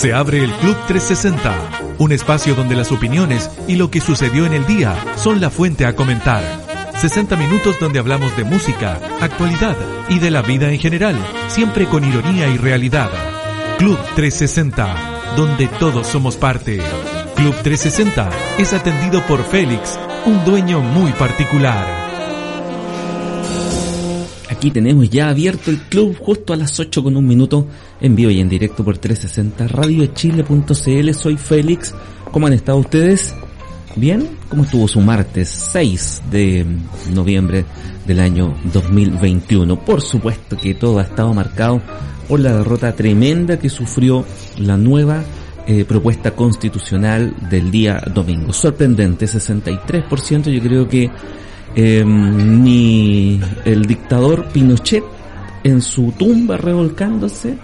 Se abre el Club 360, un espacio donde las opiniones y lo que sucedió en el día son la fuente a comentar. 60 minutos donde hablamos de música, actualidad y de la vida en general, siempre con ironía y realidad. Club 360, donde todos somos parte. Club 360 es atendido por Félix, un dueño muy particular. Aquí tenemos ya abierto el club justo a las 8 con un minuto en vivo y en directo por 360 radiochile.cl. Soy Félix. ¿Cómo han estado ustedes? ¿Bien? ¿Cómo estuvo su martes 6 de noviembre del año 2021? Por supuesto que todo ha estado marcado por la derrota tremenda que sufrió la nueva eh, propuesta constitucional del día domingo. Sorprendente, 63%. Yo creo que eh, ni el dictador Pinochet en su tumba revolcándose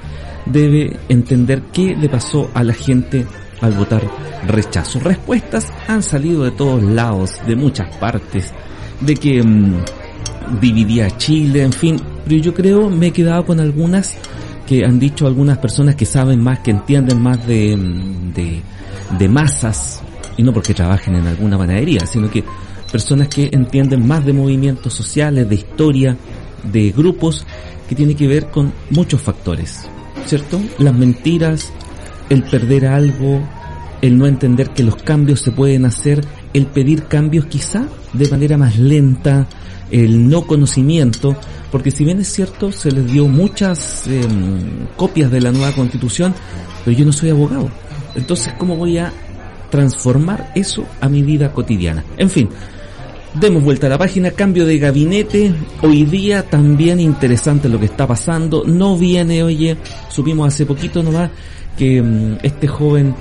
debe entender qué le pasó a la gente al votar rechazo. Respuestas han salido de todos lados, de muchas partes, de que mm, dividía Chile, en fin, pero yo creo me he quedado con algunas que han dicho algunas personas que saben más, que entienden más de, mm, de, de masas, y no porque trabajen en alguna panadería, sino que personas que entienden más de movimientos sociales, de historia, de grupos, que tiene que ver con muchos factores, ¿cierto? Las mentiras, el perder algo, el no entender que los cambios se pueden hacer, el pedir cambios quizá de manera más lenta, el no conocimiento, porque si bien es cierto, se les dio muchas em, copias de la nueva constitución, pero yo no soy abogado. Entonces, ¿cómo voy a transformar eso a mi vida cotidiana? En fin, Demos vuelta a la página, cambio de gabinete. Hoy día también interesante lo que está pasando. No viene, oye, supimos hace poquito nomás que mm, este joven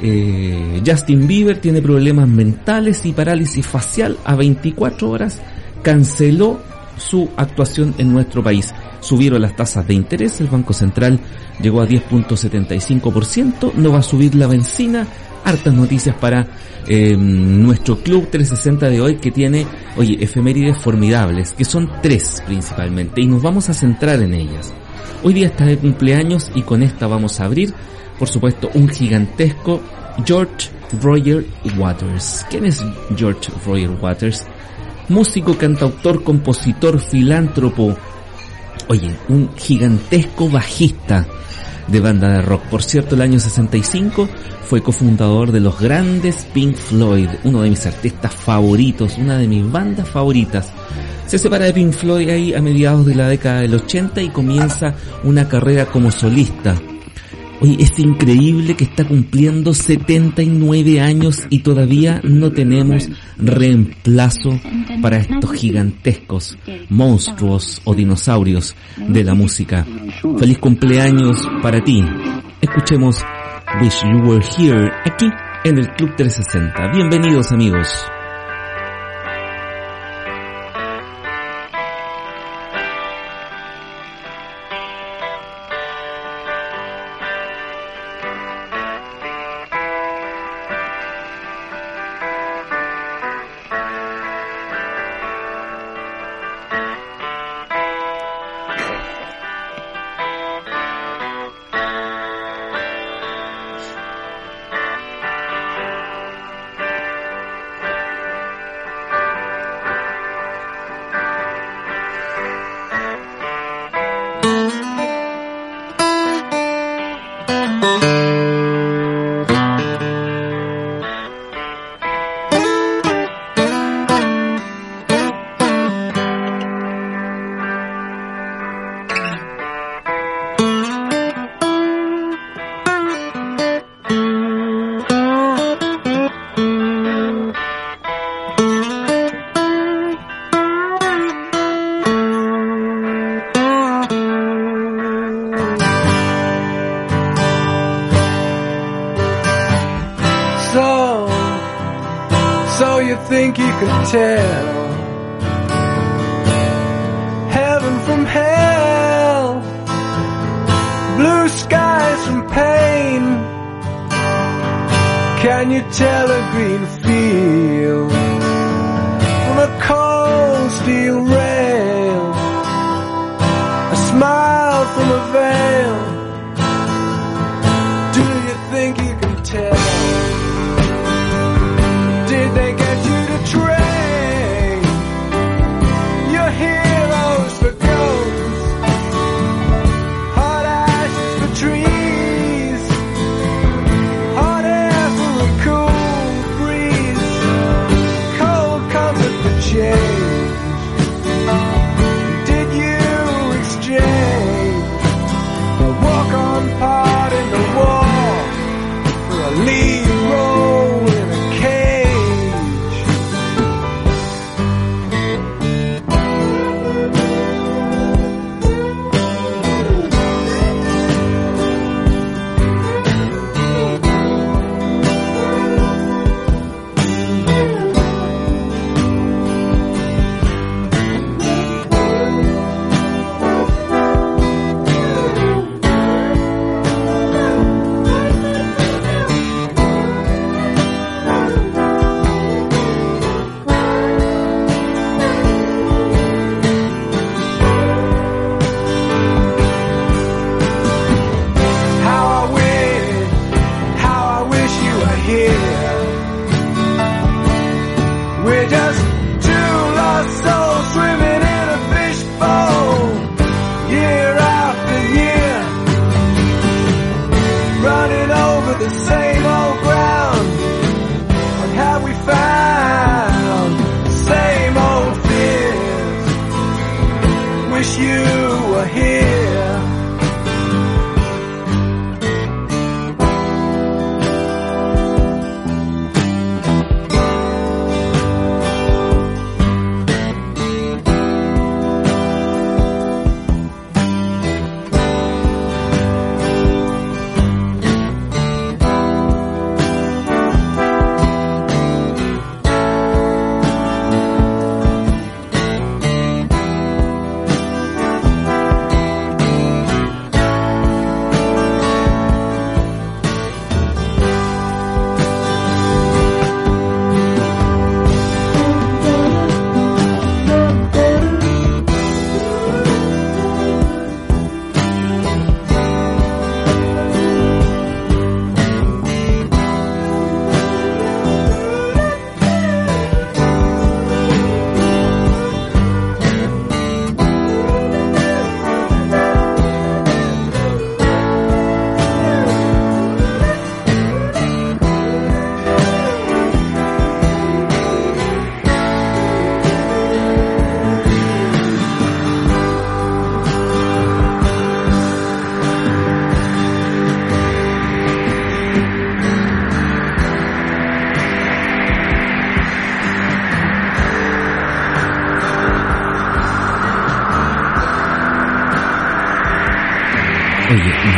eh, Justin Bieber tiene problemas mentales y parálisis facial a 24 horas. Canceló su actuación en nuestro país. Subieron las tasas de interés, el Banco Central llegó a 10.75%, no va a subir la benzina, hartas noticias para eh, nuestro Club 360 de hoy que tiene, oye, efemérides formidables, que son tres principalmente, y nos vamos a centrar en ellas. Hoy día está de cumpleaños y con esta vamos a abrir, por supuesto, un gigantesco George Roger Waters. ¿Quién es George Roger Waters? Músico, cantautor, compositor, filántropo. Oye, un gigantesco bajista de banda de rock. Por cierto, el año 65 fue cofundador de los grandes Pink Floyd, uno de mis artistas favoritos, una de mis bandas favoritas. Se separa de Pink Floyd ahí a mediados de la década del 80 y comienza una carrera como solista. Oye, es increíble que está cumpliendo 79 años y todavía no tenemos reemplazo para estos gigantescos monstruos o dinosaurios de la música. Feliz cumpleaños para ti. Escuchemos Wish You Were Here aquí en el Club 360. Bienvenidos amigos.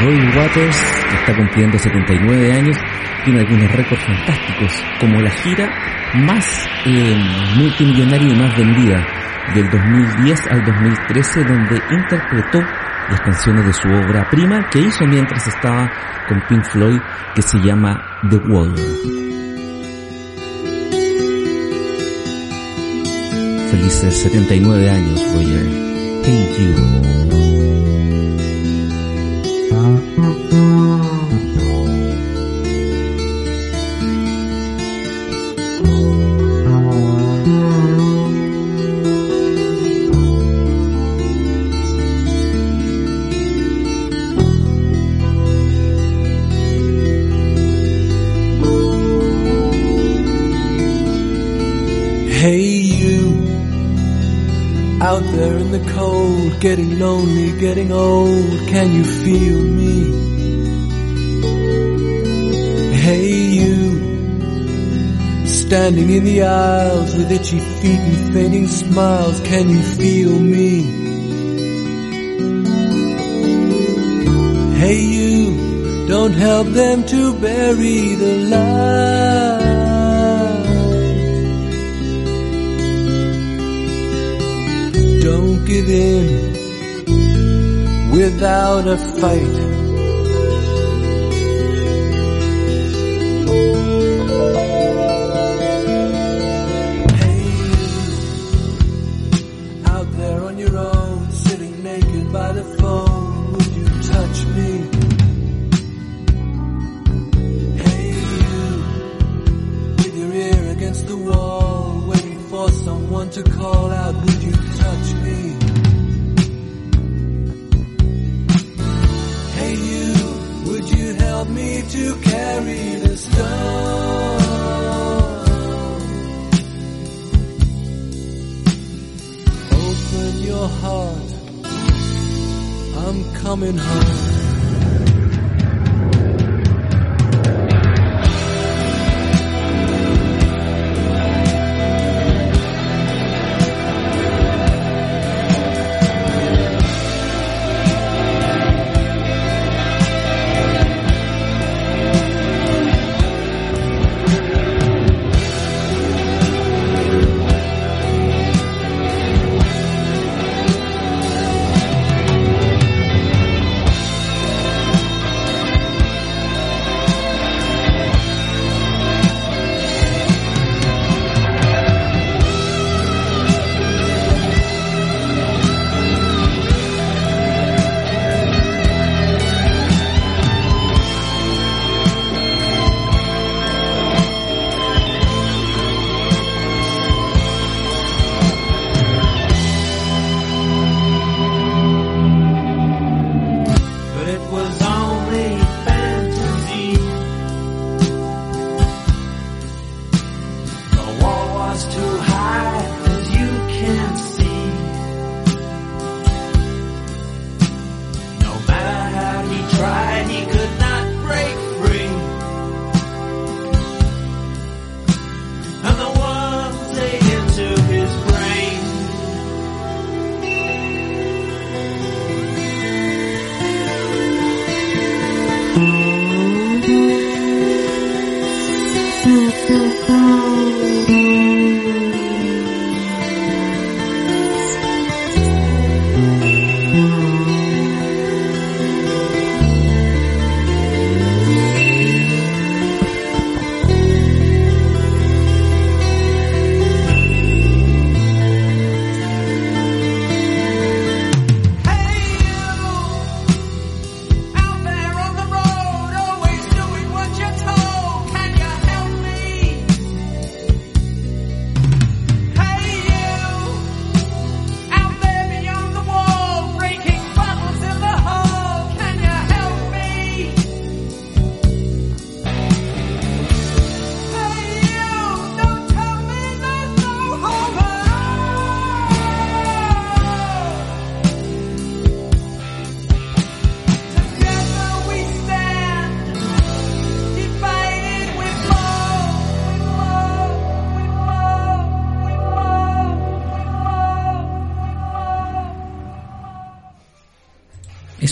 Roy Waters, que está cumpliendo 79 años, tiene algunos récords fantásticos, como la gira más eh, multimillonaria y más vendida del 2010 al 2013, donde interpretó las canciones de su obra prima que hizo mientras estaba con Pink Floyd, que se llama The Wall. Felices 79 años, Roger. Hey You. Getting lonely, getting old, can you feel me? Standing in the aisles with itchy feet and fading smiles, can you feel me? Hey you, don't help them to bury the light. Don't give in without a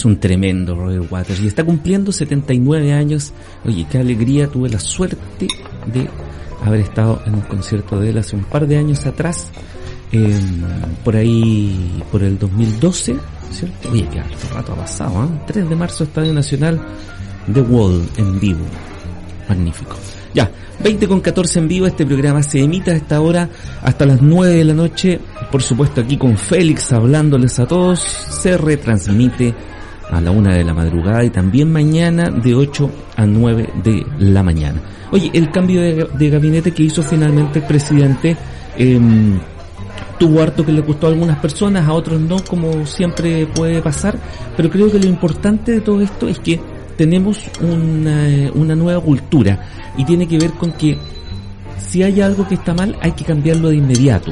un tremendo Roger Waters y está cumpliendo 79 años. Oye, qué alegría, tuve la suerte de haber estado en un concierto de él hace un par de años atrás, eh, por ahí, por el 2012, ¿cierto? Oye, qué harto rato ha pasado, ¿eh? 3 de marzo, Estadio Nacional, The Wall en vivo. Magnífico. Ya, 20 con 14 en vivo, este programa se emite a esta hora hasta las 9 de la noche, por supuesto aquí con Félix hablándoles a todos, se retransmite a la 1 de la madrugada y también mañana de 8 a 9 de la mañana. Oye, el cambio de, gabinete que hizo finalmente el presidente eh, tuvo harto que le gustó a algunas personas, a otros no, como siempre puede pasar, pero creo que lo importante de todo esto es que tenemos una, una nueva cultura y tiene que ver con que si hay algo que está mal hay que cambiarlo de inmediato.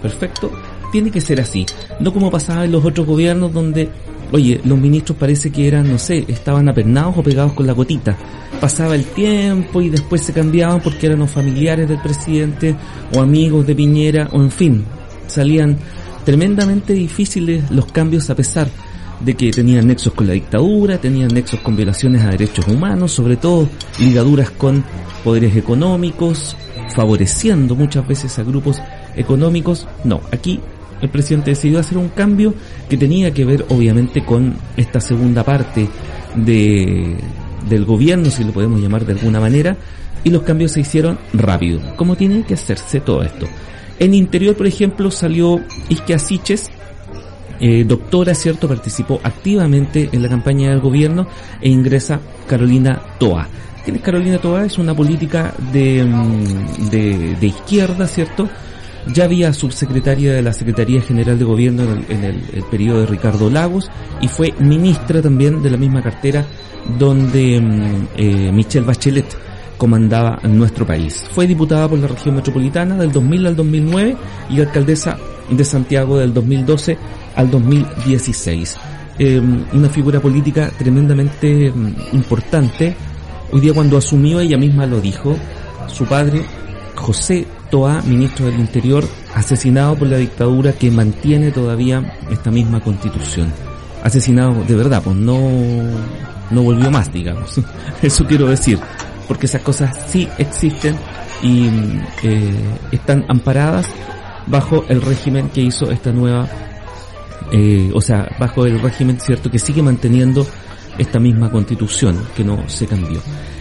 Perfecto, tiene que ser así, no como pasaba en los otros gobiernos donde, oye, los ministros parece que eran, no sé, estaban apernados o pegados con la gotita. Pasaba el tiempo y después se cambiaban porque eran los familiares del presidente o amigos de Piñera o en fin, salían tremendamente difíciles los cambios a pesar de que tenían nexos con la dictadura, tenían nexos con violaciones a derechos humanos, sobre todo ligaduras con poderes económicos, favoreciendo muchas veces a grupos económicos. No, aquí el presidente decidió hacer un cambio que tenía que ver obviamente con esta segunda parte de, del gobierno, si lo podemos llamar de alguna manera, y los cambios se hicieron rápido, como tiene que hacerse todo esto. En interior, por ejemplo, salió Isque Asiches, eh, doctora, ¿cierto? Participó activamente en la campaña del gobierno e ingresa Carolina Toa. ¿Quién es Carolina Toa? Es una política de, mm, de, de izquierda, ¿cierto? Ya había subsecretaria de la Secretaría General de Gobierno en el, en periodo de Ricardo Lagos y fue ministra también de la misma cartera donde mm, eh, Michelle Bachelet comandaba nuestro país. Fue diputada por la región metropolitana del 2000 al 2009 y alcaldesa de Santiago del 2012 al 2016. Eh, una figura política tremendamente mm, importante. Hoy día cuando asumió ella misma lo dijo, su padre, José Toa, ministro del Interior, asesinado por la dictadura que mantiene todavía esta misma constitución. Asesinado de verdad, pues no, no volvió más, digamos. Eso quiero decir, porque esas cosas sí existen y eh, están amparadas bajo el régimen que hizo esta nueva, eh, o sea, bajo el régimen cierto que sigue manteniendo esta misma constitución que no se cambió.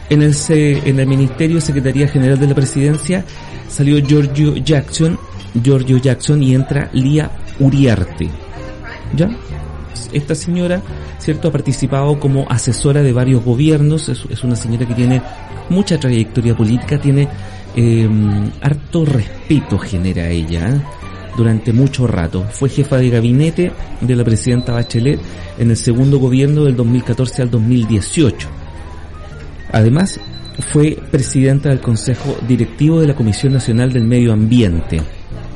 En el, en el Ministerio Secretaría General de la Presidencia salió Giorgio Jackson, Giorgio Jackson y entra Lía Uriarte. ¿Ya? Esta señora, cierto, ha participado como asesora de varios gobiernos, es, es una señora que tiene mucha trayectoria política, tiene eh, harto respeto genera ella ¿eh? durante mucho rato. Fue jefa de gabinete de la presidenta Bachelet en el segundo gobierno del 2014 al 2018. Además, fue presidenta del Consejo Directivo de la Comisión Nacional del Medio Ambiente.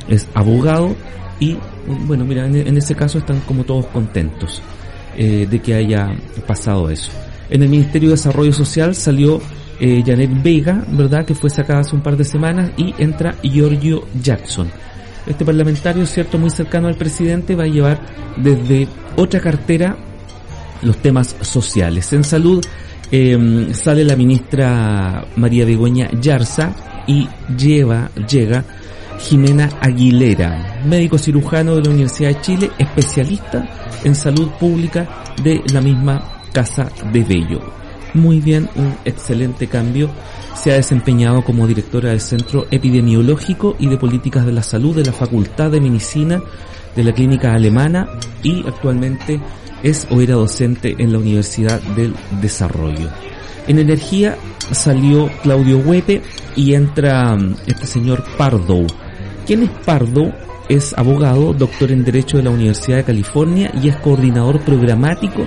Es abogado y, bueno, mira, en, ese caso están como todos contentos eh, de que haya pasado eso. En el Ministerio de Desarrollo Social salió eh, Janet Vega, ¿verdad? Que fue sacada hace un par de semanas y entra Giorgio Jackson. Este parlamentario, cierto, muy cercano al presidente, va a llevar desde otra cartera los temas sociales. En salud eh, sale la ministra María Begoña Yarza y lleva, llega Jimena Aguilera, médico cirujano de la Universidad de Chile, especialista en salud pública de la misma Casa de Bello. Muy bien, un excelente cambio. Se ha desempeñado como directora del Centro Epidemiológico y de Políticas de la Salud de la Facultad de Medicina de la Clínica Alemana y actualmente es o era docente en la Universidad del Desarrollo. En energía salió Claudio Huepe y entra este señor Pardo. ¿Quién es Pardo? Es abogado, doctor en Derecho de la Universidad de California y es coordinador programático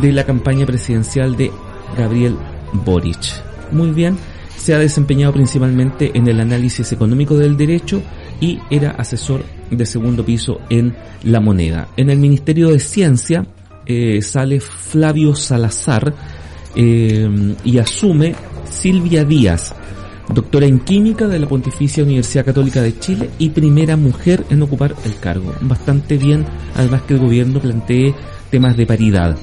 de la campaña presidencial de Gabriel Boric. Muy bien, se ha desempeñado principalmente en el análisis económico del derecho y era asesor de segundo piso en La Moneda. En el Ministerio de Ciencia eh, sale Flavio Salazar eh, y asume Silvia Díaz, doctora en química de la Pontificia Universidad Católica de Chile y primera mujer en ocupar el cargo. Bastante bien, además que el gobierno plantee temas de paridad.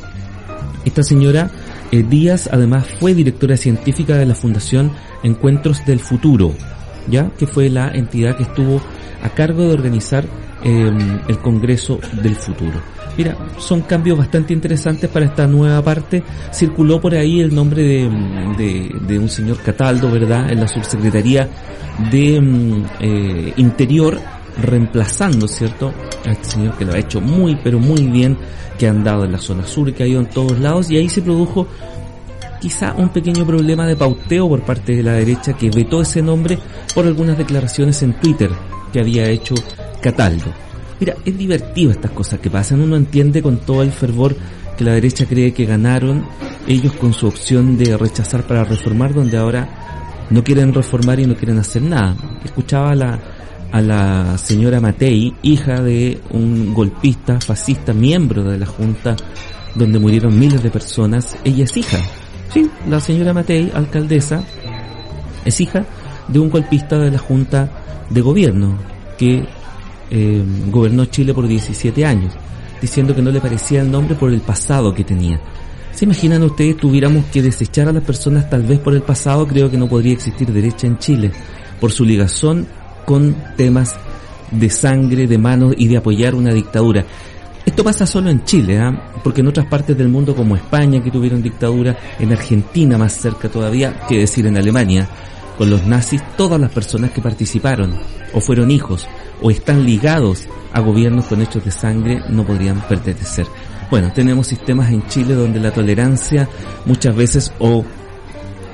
Esta señora eh, Díaz además fue directora científica de la Fundación Encuentros del Futuro, ya que fue la entidad que estuvo a cargo de organizar el Congreso del Futuro. Mira, son cambios bastante interesantes para esta nueva parte. Circuló por ahí el nombre de, un señor Cataldo, ¿verdad?, en la subsecretaría de mm, eh, Interior, reemplazando, ¿cierto?, a este señor que lo ha hecho muy, pero muy bien, que ha andado en la zona sur, que ha ido en todos lados, y ahí se produjo quizá un pequeño problema de pauteo por parte de la derecha que vetó ese nombre por algunas declaraciones en Twitter que había hecho Cataldo. Mira, es divertido estas cosas que pasan, uno entiende con todo el fervor que la derecha cree que ganaron ellos con su opción de rechazar para reformar, donde ahora no quieren reformar y no quieren hacer nada. Escuchaba a la, a la señora Matei, hija de un golpista fascista, miembro de la Junta donde murieron miles de personas. Ella es hija. Sí, la señora Matei, alcaldesa, es hija de un golpista de la Junta de Gobierno que eh, gobernó Chile por 17 años, diciendo que no le parecía el nombre por el pasado que tenía. ¿Se imaginan ustedes tuviéramos que desechar a las personas tal vez por el pasado? Creo que no podría existir derecha en Chile, por su ligazón con temas de sangre, de manos y de apoyar una dictadura. Esto pasa solo en Chile, ¿ah? porque en otras partes del mundo como España que tuvieron dictadura, en Argentina más cerca todavía, que decir en Alemania, con los nazis todas las personas que participaron o fueron hijos o están ligados a gobiernos con hechos de sangre no podrían pertenecer. Bueno, tenemos sistemas en Chile donde la tolerancia muchas veces o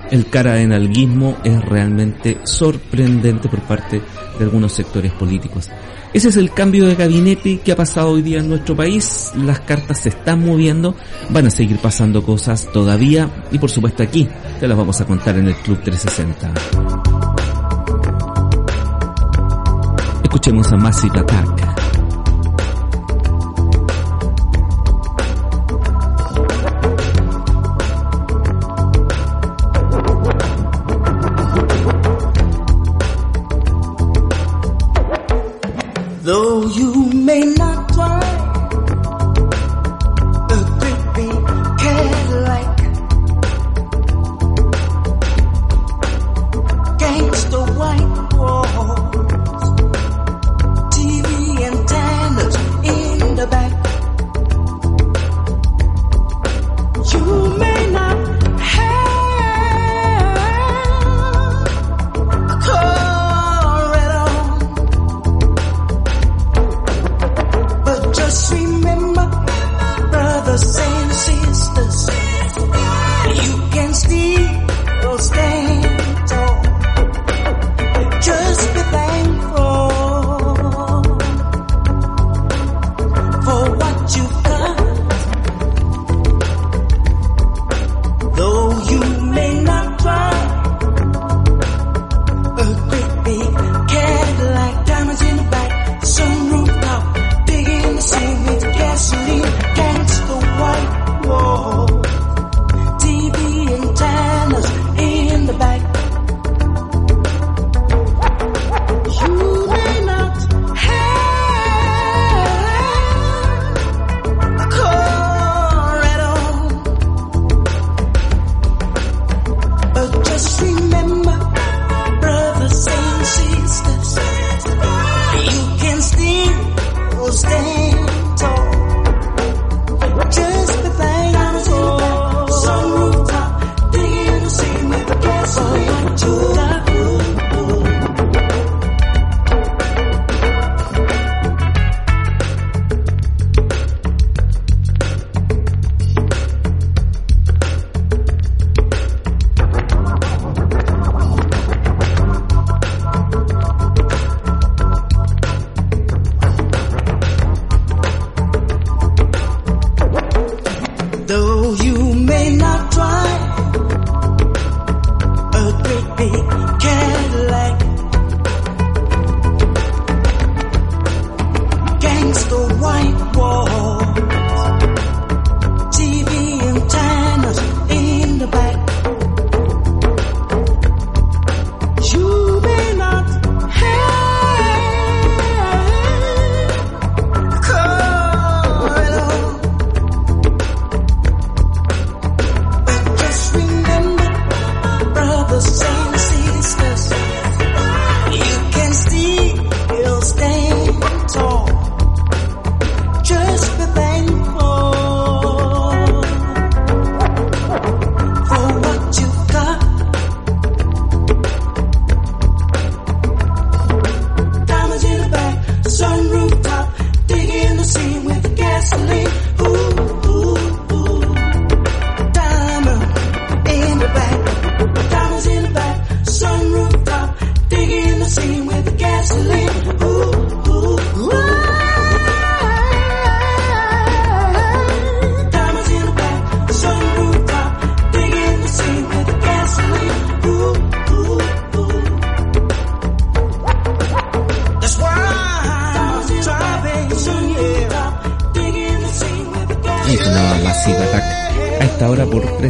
el cara de enalguismo es realmente sorprendente por parte de algunos sectores políticos. Ese es el cambio de gabinete que ha pasado hoy día en nuestro país. Las cartas se están moviendo, van a seguir pasando cosas todavía y por supuesto aquí te las vamos a contar en el Club 360. Escuchemos a Massive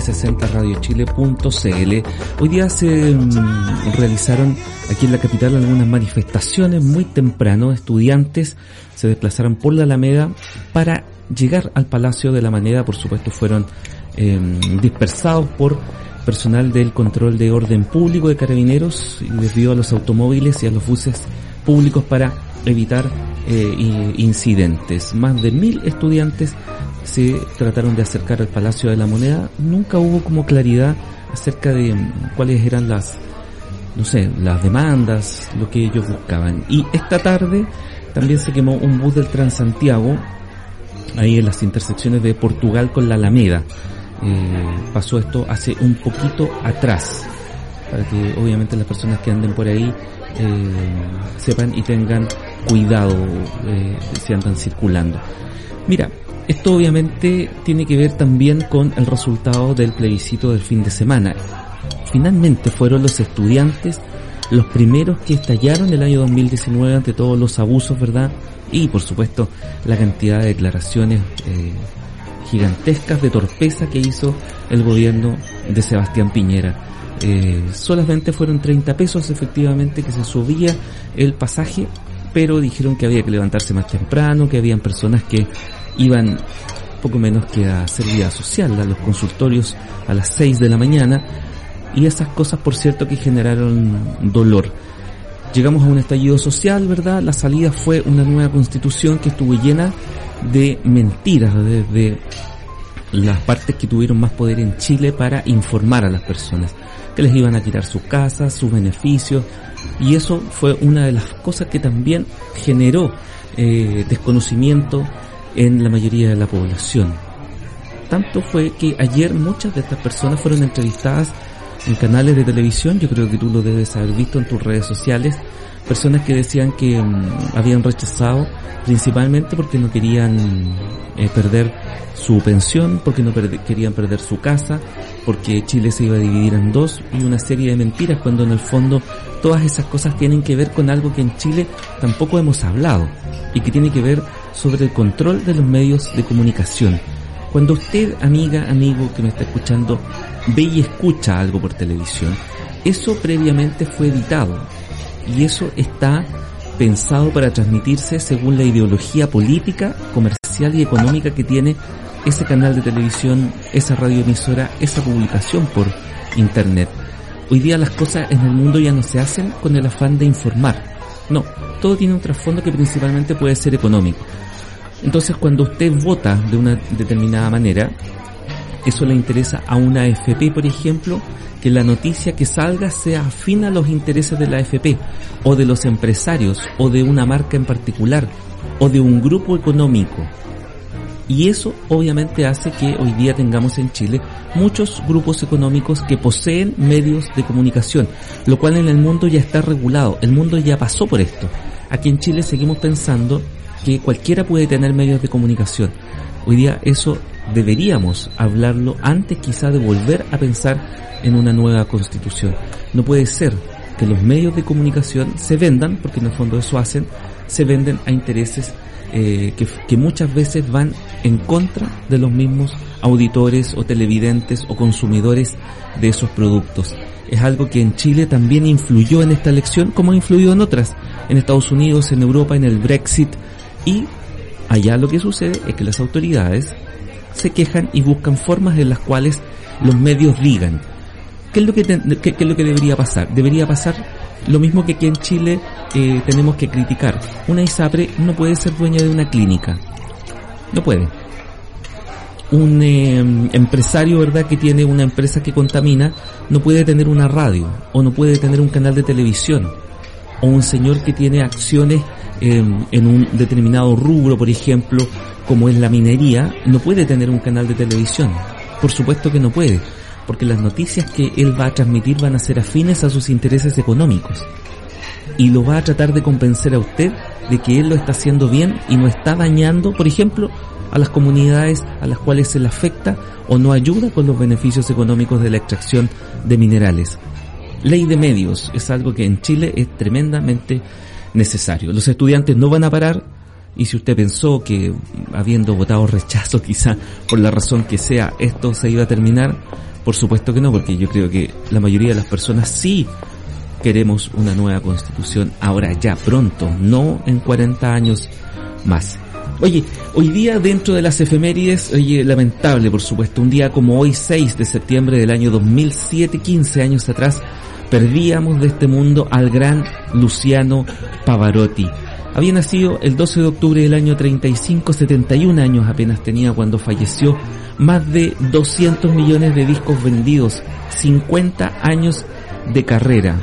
960radiochile.cl. Hoy día se mm, realizaron aquí en la capital algunas manifestaciones muy temprano. Estudiantes se desplazaron por la Alameda para llegar al Palacio de la Moneda. Por supuesto fueron em, dispersados por personal del control de orden público de carabineros y desvió a los automóviles y a los buses públicos para evitar eh, incidentes. Más de mil estudiantes se trataron de acercar al Palacio de la Moneda. Nunca hubo como claridad acerca de mm, cuáles eran las, no sé, las demandas, lo que ellos buscaban. Y esta tarde también se quemó un bus del Transantiago, ahí en las intersecciones de Portugal con la Alameda. Eh, pasó esto hace un poquito atrás, para que obviamente las personas que anden por ahí eh, sepan y tengan cuidado eh, si andan circulando. Mira, esto obviamente tiene que ver también con el resultado del plebiscito del fin de semana. Finalmente fueron los estudiantes los primeros que estallaron el año 2019 ante todos los abusos, ¿verdad? Y por supuesto la cantidad de declaraciones eh, gigantescas de torpeza que hizo el gobierno de Sebastián Piñera. Eh, solamente fueron 30 pesos efectivamente que se subía el pasaje, pero dijeron que había que levantarse más temprano, que habían personas que iban poco menos que a hacer vida social, a los consultorios a las 6 de la mañana y esas cosas por cierto que generaron dolor. Llegamos a un estallido social, ¿verdad? La salida fue una nueva constitución que estuvo llena de mentiras, de las partes que tuvieron más poder en Chile para informar a las personas que les iban a tirar sus casas, sus beneficios y eso fue una de las cosas que también generó eh, desconocimiento en la mayoría de la población. Tanto fue que ayer muchas de estas personas fueron entrevistadas en canales de televisión, yo creo que tú lo debes haber visto en tus redes sociales, personas que decían que mm, habían rechazado principalmente porque no querían eh, perder su pensión, porque no querían perder su casa, porque Chile se iba a dividir en dos y una serie de mentiras cuando en el fondo todas esas cosas tienen que ver con algo que en Chile tampoco hemos hablado y que tiene que ver sobre el control de los medios de comunicación. Cuando usted, amiga, amigo que me está escuchando, ve y escucha algo por televisión, eso previamente fue editado y eso está pensado para transmitirse según la ideología política, comercial y económica que tiene ese canal de televisión, esa radioemisora, esa publicación por internet. Hoy día las cosas en el mundo ya no se hacen con el afán de informar. No, todo tiene un trasfondo que principalmente puede ser económico. Entonces cuando usted vota de una determinada manera, eso le interesa a una AFP, por ejemplo, que la noticia que salga sea afín a los intereses de la AFP, o de los empresarios, o de una marca en particular, o de un grupo económico. Y eso obviamente hace que hoy día tengamos en Chile muchos grupos económicos que poseen medios de comunicación, lo cual en el mundo ya está regulado, el mundo ya pasó por esto. Aquí en Chile seguimos pensando que cualquiera puede tener medios de comunicación. Hoy día eso deberíamos hablarlo antes quizá de volver a pensar en una nueva constitución. No puede ser que los medios de comunicación se vendan, porque en el fondo eso hacen, se venden a intereses eh, que, que, muchas veces van en contra de los mismos auditores o televidentes o consumidores de esos productos. Es algo que en Chile también influyó en esta elección, como ha influido en otras, en Estados Unidos, en Europa, en el Brexit, y allá lo que sucede es que las autoridades se quejan y buscan formas en las cuales los medios digan. ¿Qué es lo que, qué, es lo que debería pasar? Debería pasar lo mismo que aquí en Chile eh, tenemos que criticar. Una ISAPRE no puede ser dueña de una clínica. No puede. Un eh, empresario, ¿verdad?, que tiene una empresa que contamina, no puede tener una radio o no puede tener un canal de televisión. O un señor que tiene acciones eh, en un determinado rubro, por ejemplo, como es la minería, no puede tener un canal de televisión. Por supuesto que no puede porque las noticias que él va a transmitir van a ser afines a sus intereses económicos. Y lo va a tratar de convencer a usted de que él lo está haciendo bien y no está dañando, por ejemplo, a las comunidades a las cuales se le afecta o no ayuda con los beneficios económicos de la extracción de minerales. Ley de medios es algo que en Chile es tremendamente necesario. Los estudiantes no van a parar, Y si usted pensó que habiendo votado rechazo quizá por la razón que sea esto se iba a terminar, por supuesto que no, porque yo creo que la mayoría de las personas sí queremos una nueva constitución ahora ya pronto, no en 40 años más. Oye, hoy día dentro de las efemérides, oye, lamentable por supuesto, un día como hoy 6 de septiembre del año 2007, 15 años atrás, perdíamos de este mundo al gran Luciano Pavarotti. Había nacido el 12 de octubre del año 35, 71 años apenas tenía cuando falleció, más de 200 millones de discos vendidos, 50 años de carrera.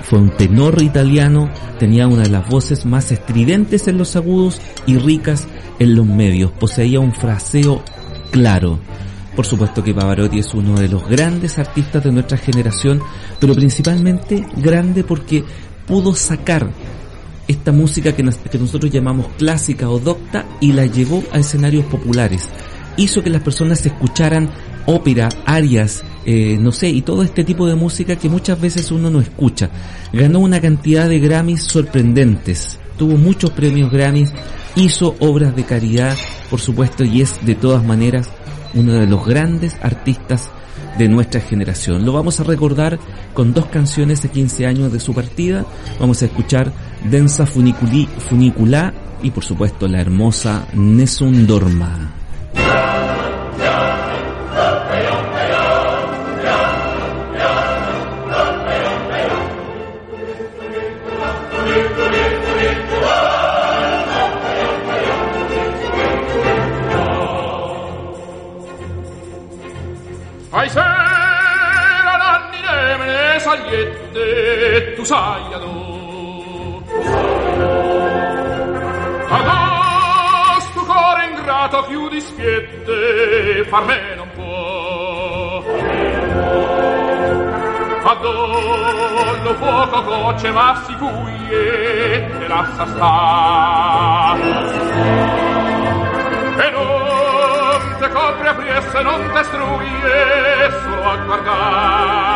Fue un tenor italiano, tenía una de las voces más estridentes en los agudos y ricas en los medios, poseía un fraseo claro. Por supuesto que Pavarotti es uno de los grandes artistas de nuestra generación, pero principalmente grande porque pudo sacar esta música que, nos- que nosotros llamamos clásica o docta y la llevó a escenarios populares. Hizo que las personas escucharan ópera, arias, eh, no sé, y todo este tipo de música que muchas veces uno no escucha. Ganó una cantidad de Grammys sorprendentes. Tuvo muchos premios Grammys, hizo obras de caridad, por supuesto, y es de todas maneras uno de los grandes artistas de nuestra generación. Lo vamos a recordar con dos canciones de 15 años de su partida. Vamos a escuchar Densa Funiculi, Funicula y por supuesto la hermosa Nessun Dorma. che tu saiano ad tu core ingrato più di schiette far me non può ad lo fuoco gocce ma si cuie te lascia sta e non te copre a priesse non te struie solo a guardare.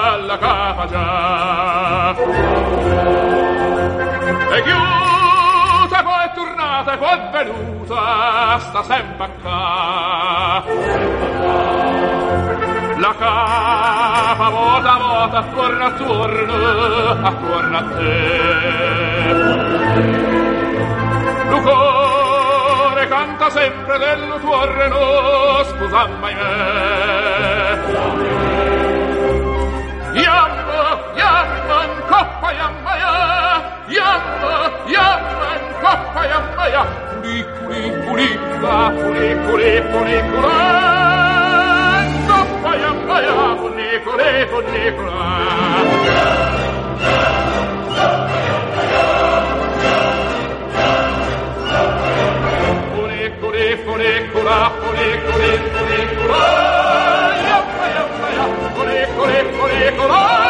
in essere s'aiuta la capa già. E chiusa poi è tornata e poi è venuta, sta sempre qua. La capa vota vota attorno attorno, attorno a te. Lu cuore canta sempre dello tuo reno, scusa mai me. Jammer, jammen, koppa jamma ja. Jammer, jammen, koppa jamma ja. Kuli, kuli, kuli, kula, kuli, kuli, kuli, kula. Koppa jamma ja, kuli, kuli, kuli, kula. Kuli, kuli, kuli, kula, kuli, kuli, kuli, kula. Funiculi,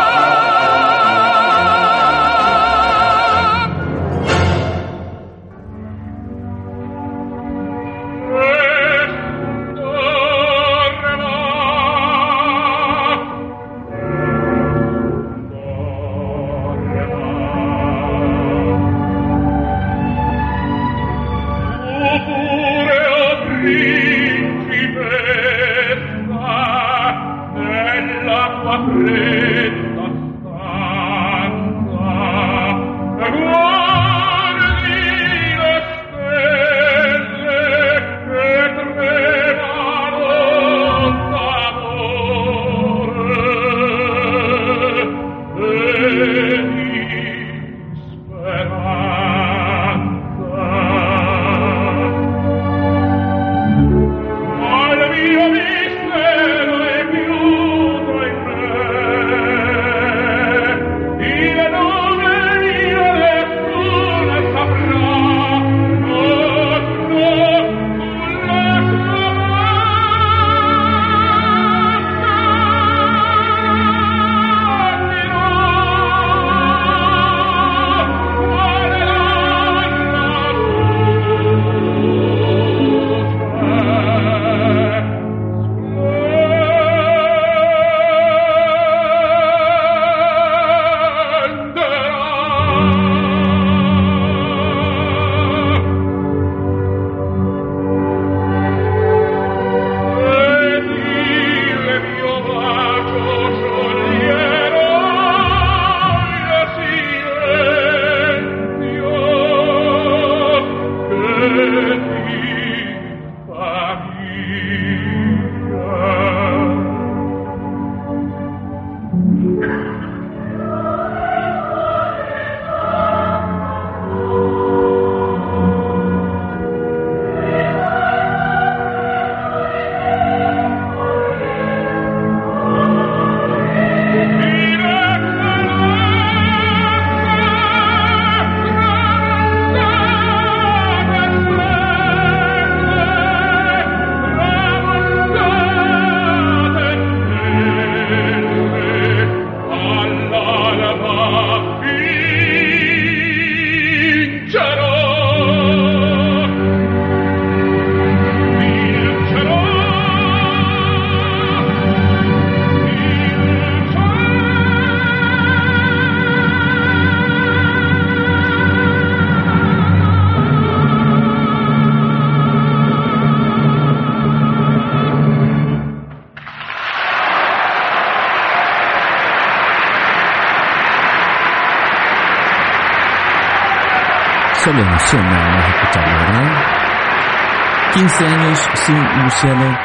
Luciano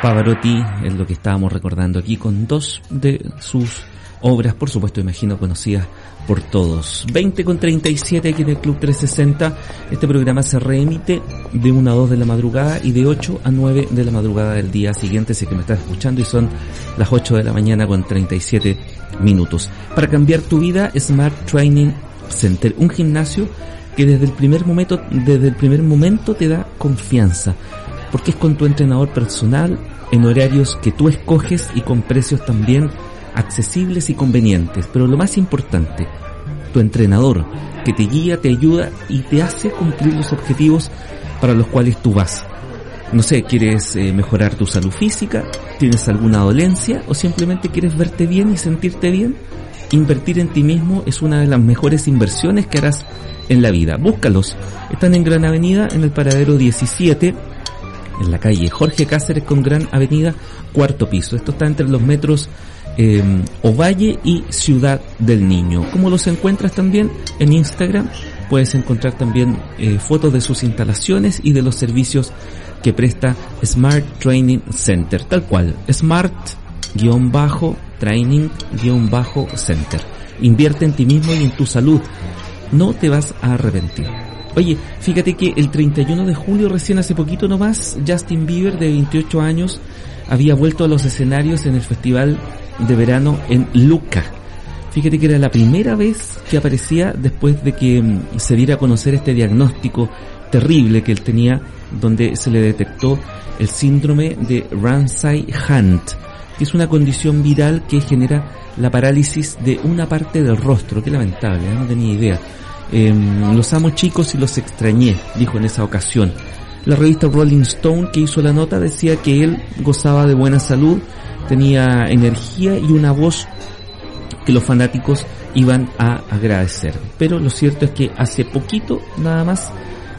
Pavarotti es lo que estábamos recordando aquí con dos de sus obras, por supuesto, imagino conocidas por todos. 20 con 37 aquí en el Club 360. Este programa se reemite de 1 a 2 de la madrugada y de 8 a 9 de la madrugada del día siguiente, si que me estás escuchando y son las 8 de la mañana con 37 minutos. Para cambiar tu vida, Smart Training Center, un gimnasio que desde el primer momento, desde el primer momento te da confianza, porque es con tu entrenador personal, en horarios que tú escoges y con precios también accesibles y convenientes. Pero lo más importante, tu entrenador, que te guía, te ayuda y te hace cumplir los objetivos para los cuales tú vas. No sé, quieres eh, mejorar tu salud física, tienes alguna dolencia o simplemente quieres verte bien y sentirte bien. Invertir en ti mismo es una de las mejores inversiones que harás en la vida. Búscalos. Están en Gran Avenida, en el paradero 17, en la calle Jorge Cáceres con Gran Avenida, cuarto piso. Esto está entre los metros eh, Ovalle y Ciudad del Niño. Como los encuentras también en Instagram, puedes encontrar también eh, fotos de sus instalaciones y de los servicios que presta Smart Training Center, tal cual, Smart-Training-Center. Invierte en ti mismo y en tu salud. No te vas a arrepentir. Oye, fíjate que el 31 de julio, recién hace poquito nomás, Justin Bieber, de 28 años, había vuelto a los escenarios en el festival de verano en Luca. Fíjate que era la primera vez que aparecía después de que mm, se diera a conocer este diagnóstico terrible que él tenía, donde se le detectó el síndrome de Ramsay-Hunt, que es una condición viral que genera la parálisis de una parte del rostro. Qué lamentable, ¿eh? no tenía idea. Eh, los amo chicos y los extrañé, dijo en esa ocasión. La revista Rolling Stone que hizo la nota decía que él gozaba de buena salud, tenía energía y una voz que los fanáticos iban a agradecer. Pero lo cierto es que hace poquito, nada más,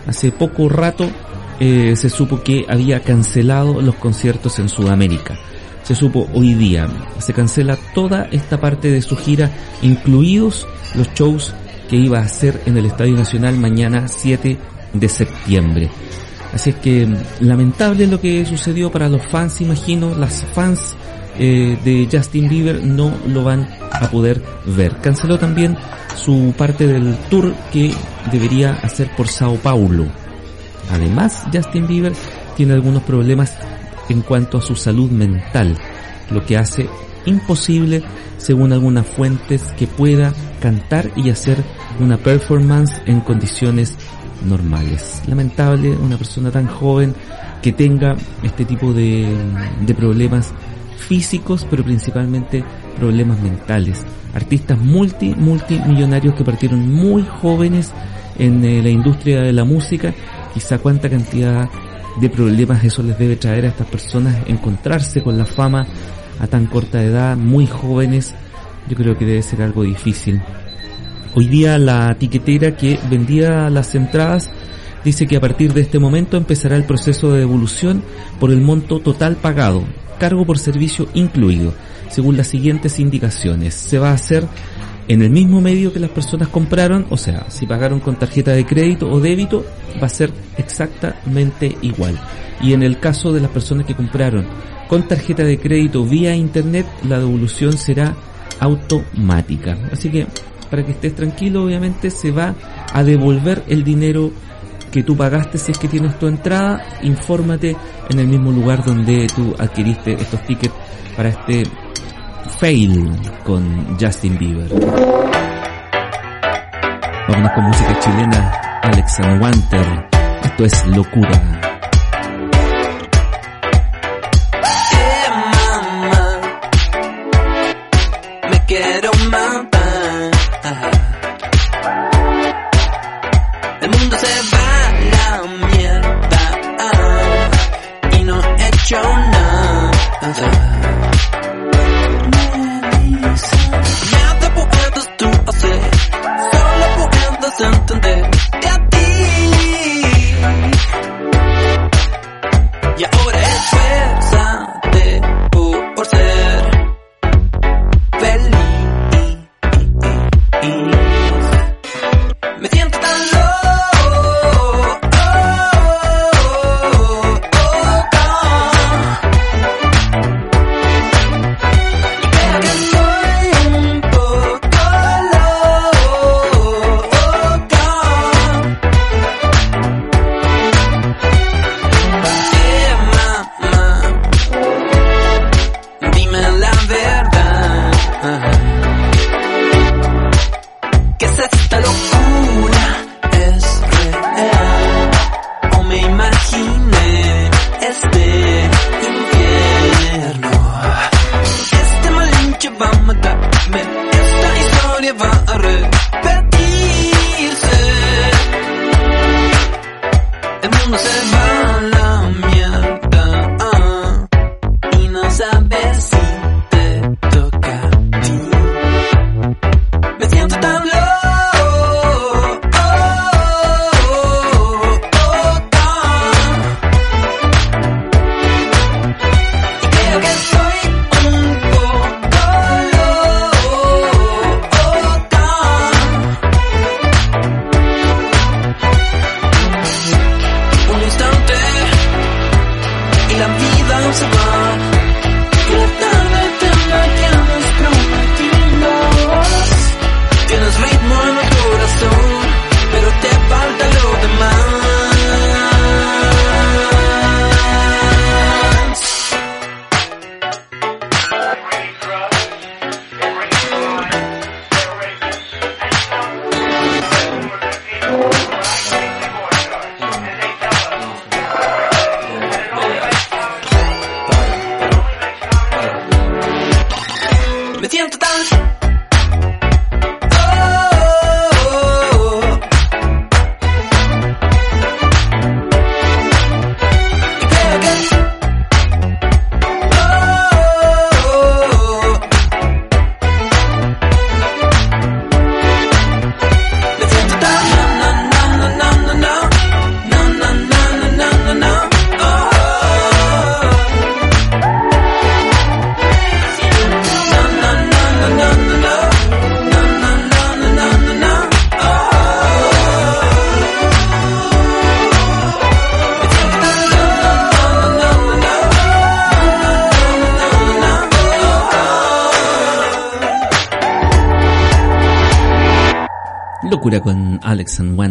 hace poco rato, eh, se supo que había cancelado los conciertos en Sudamérica. Se supo hoy día. Se cancela toda esta parte de su gira, incluidos los shows que iba a hacer en el Estadio Nacional mañana 7 de septiembre. Así es que lamentable lo que sucedió para los fans, imagino, las fans eh, de Justin Bieber no lo van a poder ver. Canceló también su parte del tour que debería hacer por Sao Paulo. Además, Justin Bieber tiene algunos problemas en cuanto a su salud mental, lo que hace imposible, según algunas fuentes, que pueda cantar y hacer una performance en condiciones normales. Lamentable una persona tan joven que tenga este tipo de, problemas físicos, pero principalmente problemas mentales. Artistas multi, multimillonarios que partieron muy jóvenes en eh, la industria de la música. Quizá cuánta cantidad de problemas eso les debe traer a estas personas encontrarse con la fama a tan corta edad, muy jóvenes. Yo creo que debe ser algo difícil. Hoy día la tiquetera que vendía las entradas dice que a partir de este momento empezará el proceso de devolución por el monto total pagado, cargo por servicio incluido, según las siguientes indicaciones. Se va a hacer en el mismo medio que las personas compraron, o sea, si pagaron con tarjeta de crédito o débito, va a ser exactamente igual. Y en el caso de las personas que compraron con tarjeta de crédito vía internet, la devolución será automática. Así que para que estés tranquilo, obviamente se va a devolver el dinero que tú pagaste si es que tienes tu entrada. Infórmate en el mismo lugar donde tú adquiriste estos tickets para este fail con Justin Bieber. Vámonos con música chilena, Alex Wanter. Esto es locura.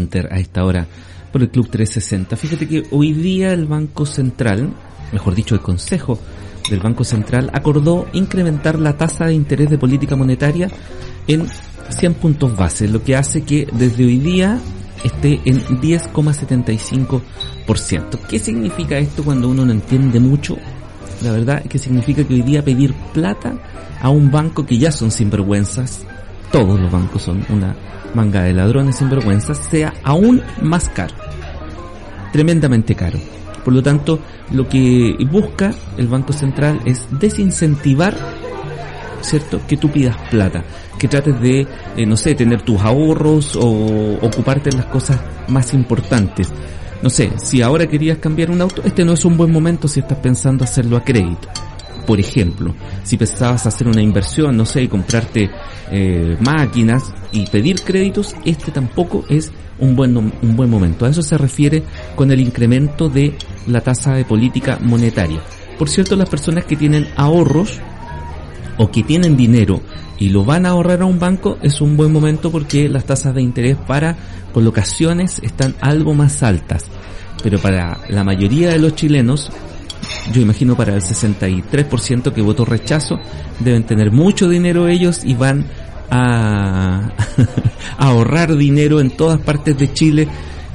A esta hora por el Club 360. Fíjate que hoy día el Banco Central, mejor dicho el Consejo del Banco Central, acordó incrementar la tasa de interés de política monetaria en 100 puntos base, lo que hace que desde hoy día esté en 10,75%. ¿Qué significa esto cuando uno no entiende mucho? La verdad es que significa que hoy día pedir plata a un banco que ya son sinvergüenzas, todos los bancos son una manga de ladrones sinvergüenzas, sea aún más caro. Tremendamente caro. Por lo tanto, lo que busca el Banco Central es desincentivar, ¿cierto? Que tú pidas plata, que trates de, eh, no sé, tener tus ahorros o ocuparte en las cosas más importantes. No sé, si ahora querías cambiar un auto, este no es un buen momento si estás pensando hacerlo a crédito. Por ejemplo, si pensabas hacer una inversión, no sé, y comprarte eh, máquinas y pedir créditos, este tampoco es un buen, un buen momento. A eso se refiere con el incremento de la tasa de política monetaria. Por cierto, las personas que tienen ahorros o que tienen dinero y lo van a ahorrar a un banco es un buen momento porque las tasas de interés para colocaciones están algo más altas. Pero para la mayoría de los chilenos, yo imagino para el 63% que votó rechazo, deben tener mucho dinero ellos y van a, a ahorrar dinero en todas partes de Chile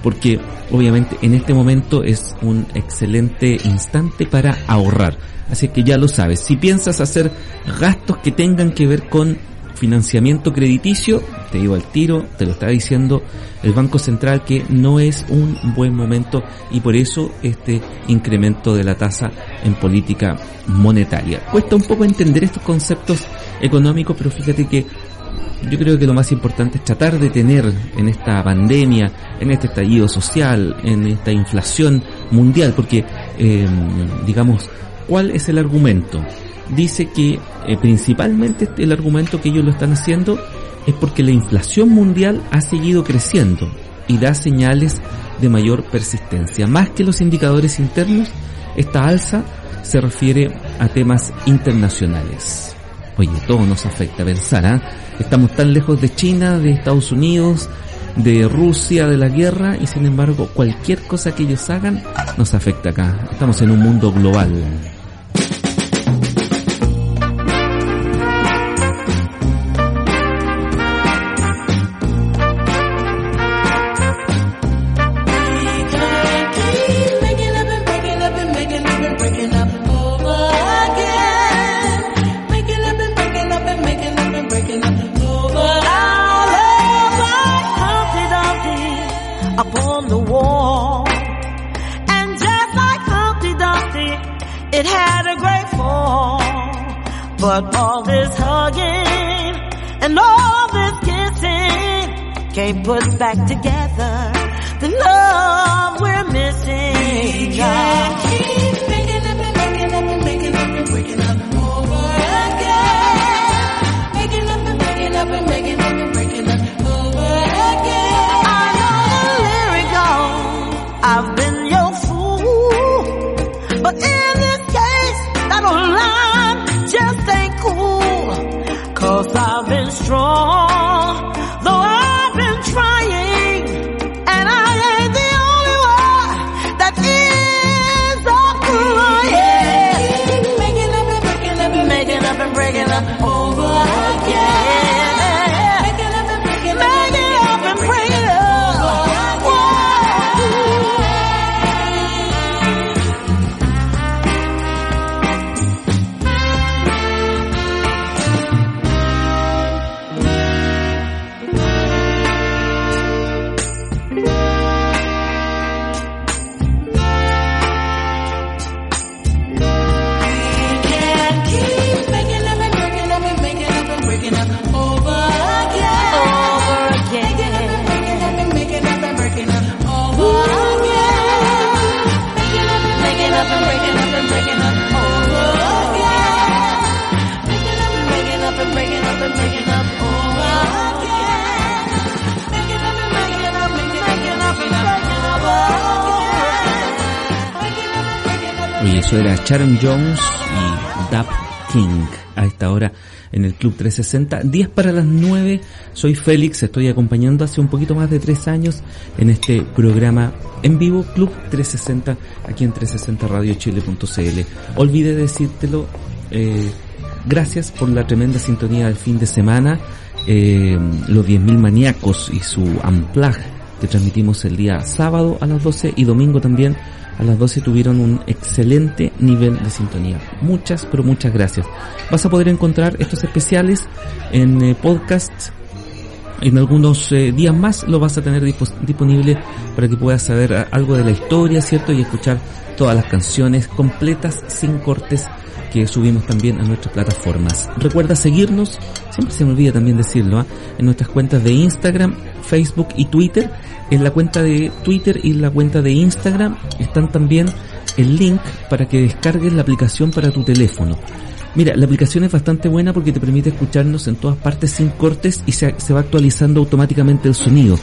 porque obviamente en este momento es un excelente instante para ahorrar. Así que ya lo sabes, si piensas hacer gastos que tengan que ver con financiamiento crediticio, te digo al tiro, te lo está diciendo el Banco Central que no es un buen momento y por eso este incremento de la tasa en política monetaria. Cuesta un poco entender estos conceptos económicos, pero fíjate que yo creo que lo más importante es tratar de tener en esta pandemia, en este estallido social, en esta inflación mundial, porque, eh, digamos, ¿cuál es el argumento? Dice que eh, principalmente el argumento que ellos lo están haciendo es porque la inflación mundial ha seguido creciendo y da señales de mayor persistencia. Más que los indicadores internos, esta alza se refiere a temas internacionales. Oye, todo nos afecta, pensar, ¿ah? Estamos tan lejos de China, de Estados Unidos, de Rusia, de la guerra, y sin embargo, cualquier cosa que ellos hagan nos afecta acá. Estamos en un mundo global. Put back together Sharon Jones y Dap King a esta hora en el Club 360. 10 para las 9, soy Félix, estoy acompañando hace un poquito más de 3 años en este programa en vivo Club 360 aquí en 360radiochile.cl. Olvidé decírtelo, eh, gracias por la tremenda sintonía del fin de semana, eh, los 10.000 maníacos y su Unplug que transmitimos el día sábado a las 12 y domingo también a las 12 tuvieron un excelente nivel de sintonía. Muchas, pero muchas gracias. Vas a poder encontrar estos especiales en eh, podcast. En algunos eh, días más lo vas a tener disponible para que puedas saber ah, algo de la historia, ¿cierto? Y escuchar todas las canciones completas, sin cortes, que subimos también a nuestras plataformas. Recuerda seguirnos, siempre se me olvida también decirlo, ¿ah? en nuestras cuentas de Instagram, Facebook y Twitter. En la cuenta de Twitter y la cuenta de Instagram están también el link para que descargues la aplicación para tu teléfono. Mira, la aplicación es bastante buena porque te permite escucharnos en todas partes sin cortes y se, se va actualizando automáticamente el sonido.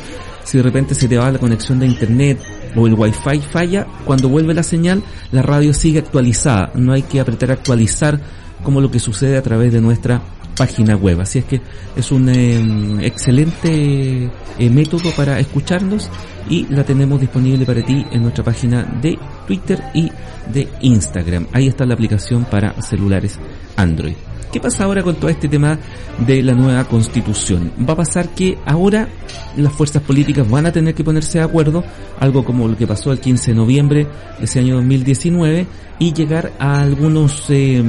Si de repente se te va la conexión de internet o el wifi falla, cuando vuelve la señal, la radio sigue actualizada. No hay que apretar actualizar como lo que sucede a través de nuestra página web. Así es que es un eh, excelente eh, método para escucharnos y la tenemos disponible para ti en nuestra página de Twitter y de Instagram. Ahí está la aplicación para celulares Android. ¿Qué pasa ahora con todo este tema de la nueva constitución? Va a pasar que ahora las fuerzas políticas van a tener que ponerse de acuerdo, algo como lo que pasó el 15 de noviembre de ese año 2019, y llegar a algunos eh,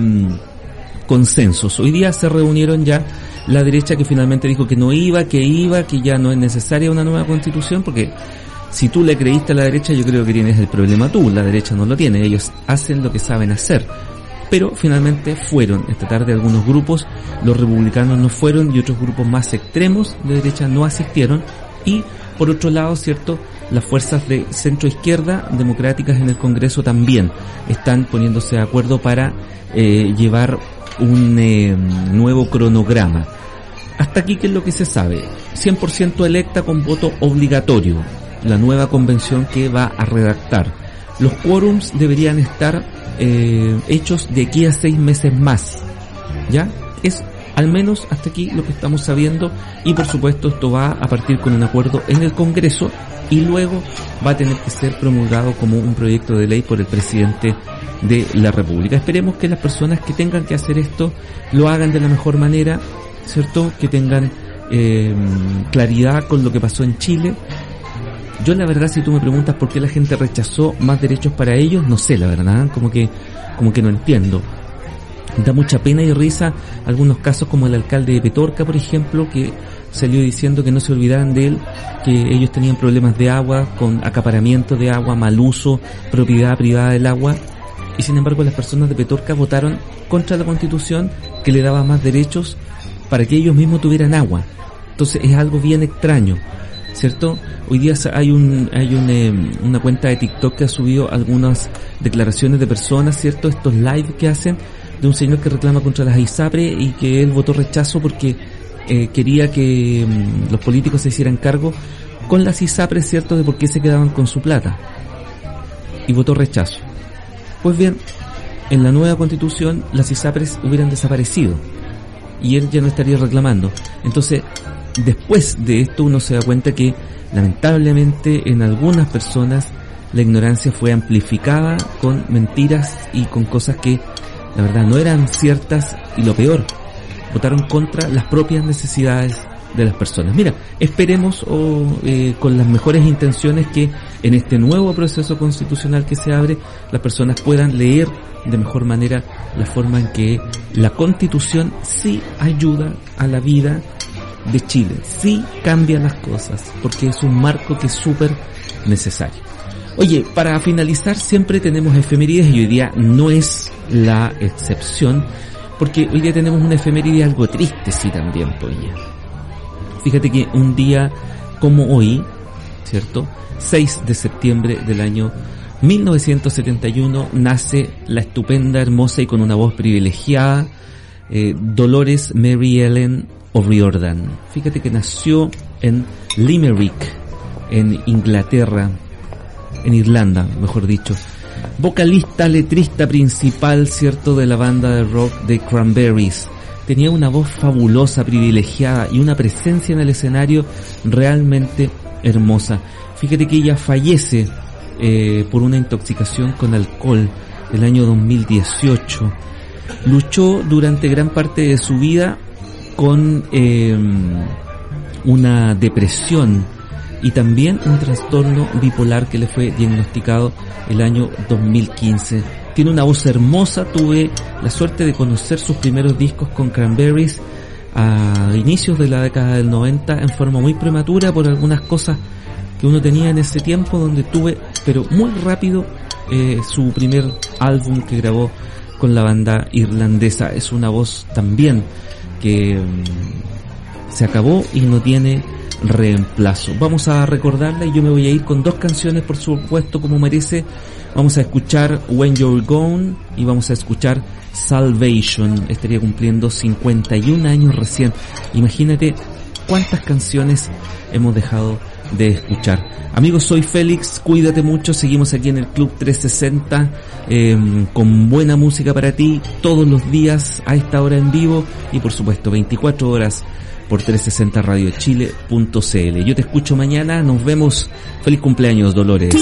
consensos. Hoy día se reunieron ya la derecha que finalmente dijo que no iba, que iba, que ya no es necesaria una nueva constitución, porque si tú le creíste a la derecha, yo creo que tienes el problema tú, la derecha no lo tiene, ellos hacen lo que saben hacer. Pero finalmente fueron esta tarde algunos grupos, los republicanos no fueron y otros grupos más extremos de derecha no asistieron y por otro lado, cierto, las fuerzas de centro izquierda democráticas en el Congreso también están poniéndose de acuerdo para eh, llevar un eh, nuevo cronograma. Hasta aquí, ¿qué es lo que se sabe? 100% electa con voto obligatorio, la nueva convención que va a redactar. Los quórums deberían estar eh, hechos de aquí a seis meses más. ¿Ya? Es al menos hasta aquí lo que estamos sabiendo y por supuesto esto va a partir con un acuerdo en el Congreso y luego va a tener que ser promulgado como un proyecto de ley por el presidente de la República. Esperemos que las personas que tengan que hacer esto lo hagan de la mejor manera, ¿cierto? Que tengan eh, claridad con lo que pasó en Chile. Yo la verdad si tú me preguntas por qué la gente rechazó más derechos para ellos, no sé la verdad, como que como que no entiendo. Da mucha pena y risa algunos casos como el alcalde de Petorca, por ejemplo, que salió diciendo que no se olvidaran de él, que ellos tenían problemas de agua, con acaparamiento de agua, mal uso, propiedad privada del agua. y sin embargo las personas de Petorca votaron contra la constitución que le daba más derechos para que ellos mismos tuvieran agua. Entonces es algo bien extraño, ¿cierto? Hoy día hay un hay un, eh, una cuenta de TikTok que ha subido algunas declaraciones de personas, ¿cierto? Estos live que hacen de un señor que reclama contra las ISAPRE y que él votó rechazo porque eh, quería que mm, los políticos se hicieran cargo con las ISAPRE, ¿cierto? De por qué se quedaban con su plata. Y votó rechazo. Pues bien, en la nueva constitución las ISAPRES hubieran desaparecido y él ya no estaría reclamando. Entonces, después de esto uno se da cuenta que lamentablemente en algunas personas la ignorancia fue amplificada con mentiras y con cosas que la verdad no eran ciertas y lo peor, votaron contra las propias necesidades de las personas. Mira, esperemos o, eh, con las mejores intenciones que en este nuevo proceso constitucional que se abre las personas puedan leer de mejor manera la forma en que la constitución sí ayuda a la vida de Chile, sí cambia las cosas, porque es un marco que es súper necesario. Oye, para finalizar siempre tenemos efemérides y hoy día no es la excepción, porque hoy día tenemos una efeméride algo triste, sí también, pues ya. Fíjate que un día como hoy, ¿cierto? 6 de septiembre del año 1971 nace la estupenda, hermosa y con una voz privilegiada eh, Dolores Mary Ellen O'Riordan. Fíjate que nació en Limerick, en Inglaterra, en Irlanda, mejor dicho. Vocalista, letrista principal, cierto, de la banda de rock de Cranberries. Tenía una voz fabulosa, privilegiada y una presencia en el escenario realmente hermosa. Fíjate que ella fallece eh, por una intoxicación con alcohol el año 2018. Luchó durante gran parte de su vida con eh, una depresión y también un trastorno bipolar que le fue diagnosticado el año 2015. Tiene una voz hermosa, tuve la suerte de conocer sus primeros discos con Cranberries a inicios de la década del 90 en forma muy prematura por algunas cosas que uno tenía en ese tiempo donde tuve, pero muy rápido, eh, su primer álbum que grabó con la banda irlandesa. Es una voz también que mm, se acabó y no tiene reemplazo. Vamos a recordarla y yo me voy a ir con dos canciones, por supuesto, como merece. Vamos a escuchar When You're Gone y vamos a escuchar Salvation. Estaría cumpliendo 51 años recién. Imagínate cuántas canciones hemos dejado de escuchar. Amigos, soy Félix, cuídate mucho, seguimos aquí en el Club 360 eh, con buena música para ti todos los días a esta hora en vivo y por supuesto 24 horas por 360radiochile.cl. Yo te escucho mañana, nos vemos. Feliz cumpleaños, Dolores.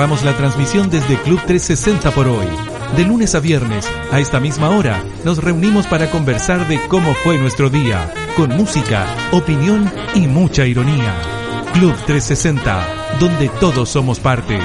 cerramos la transmisión desde Club 360 por hoy. De lunes a viernes, a esta misma hora, nos reunimos para conversar de cómo fue nuestro día, con música, opinión y mucha ironía. Club 360, donde todos somos parte.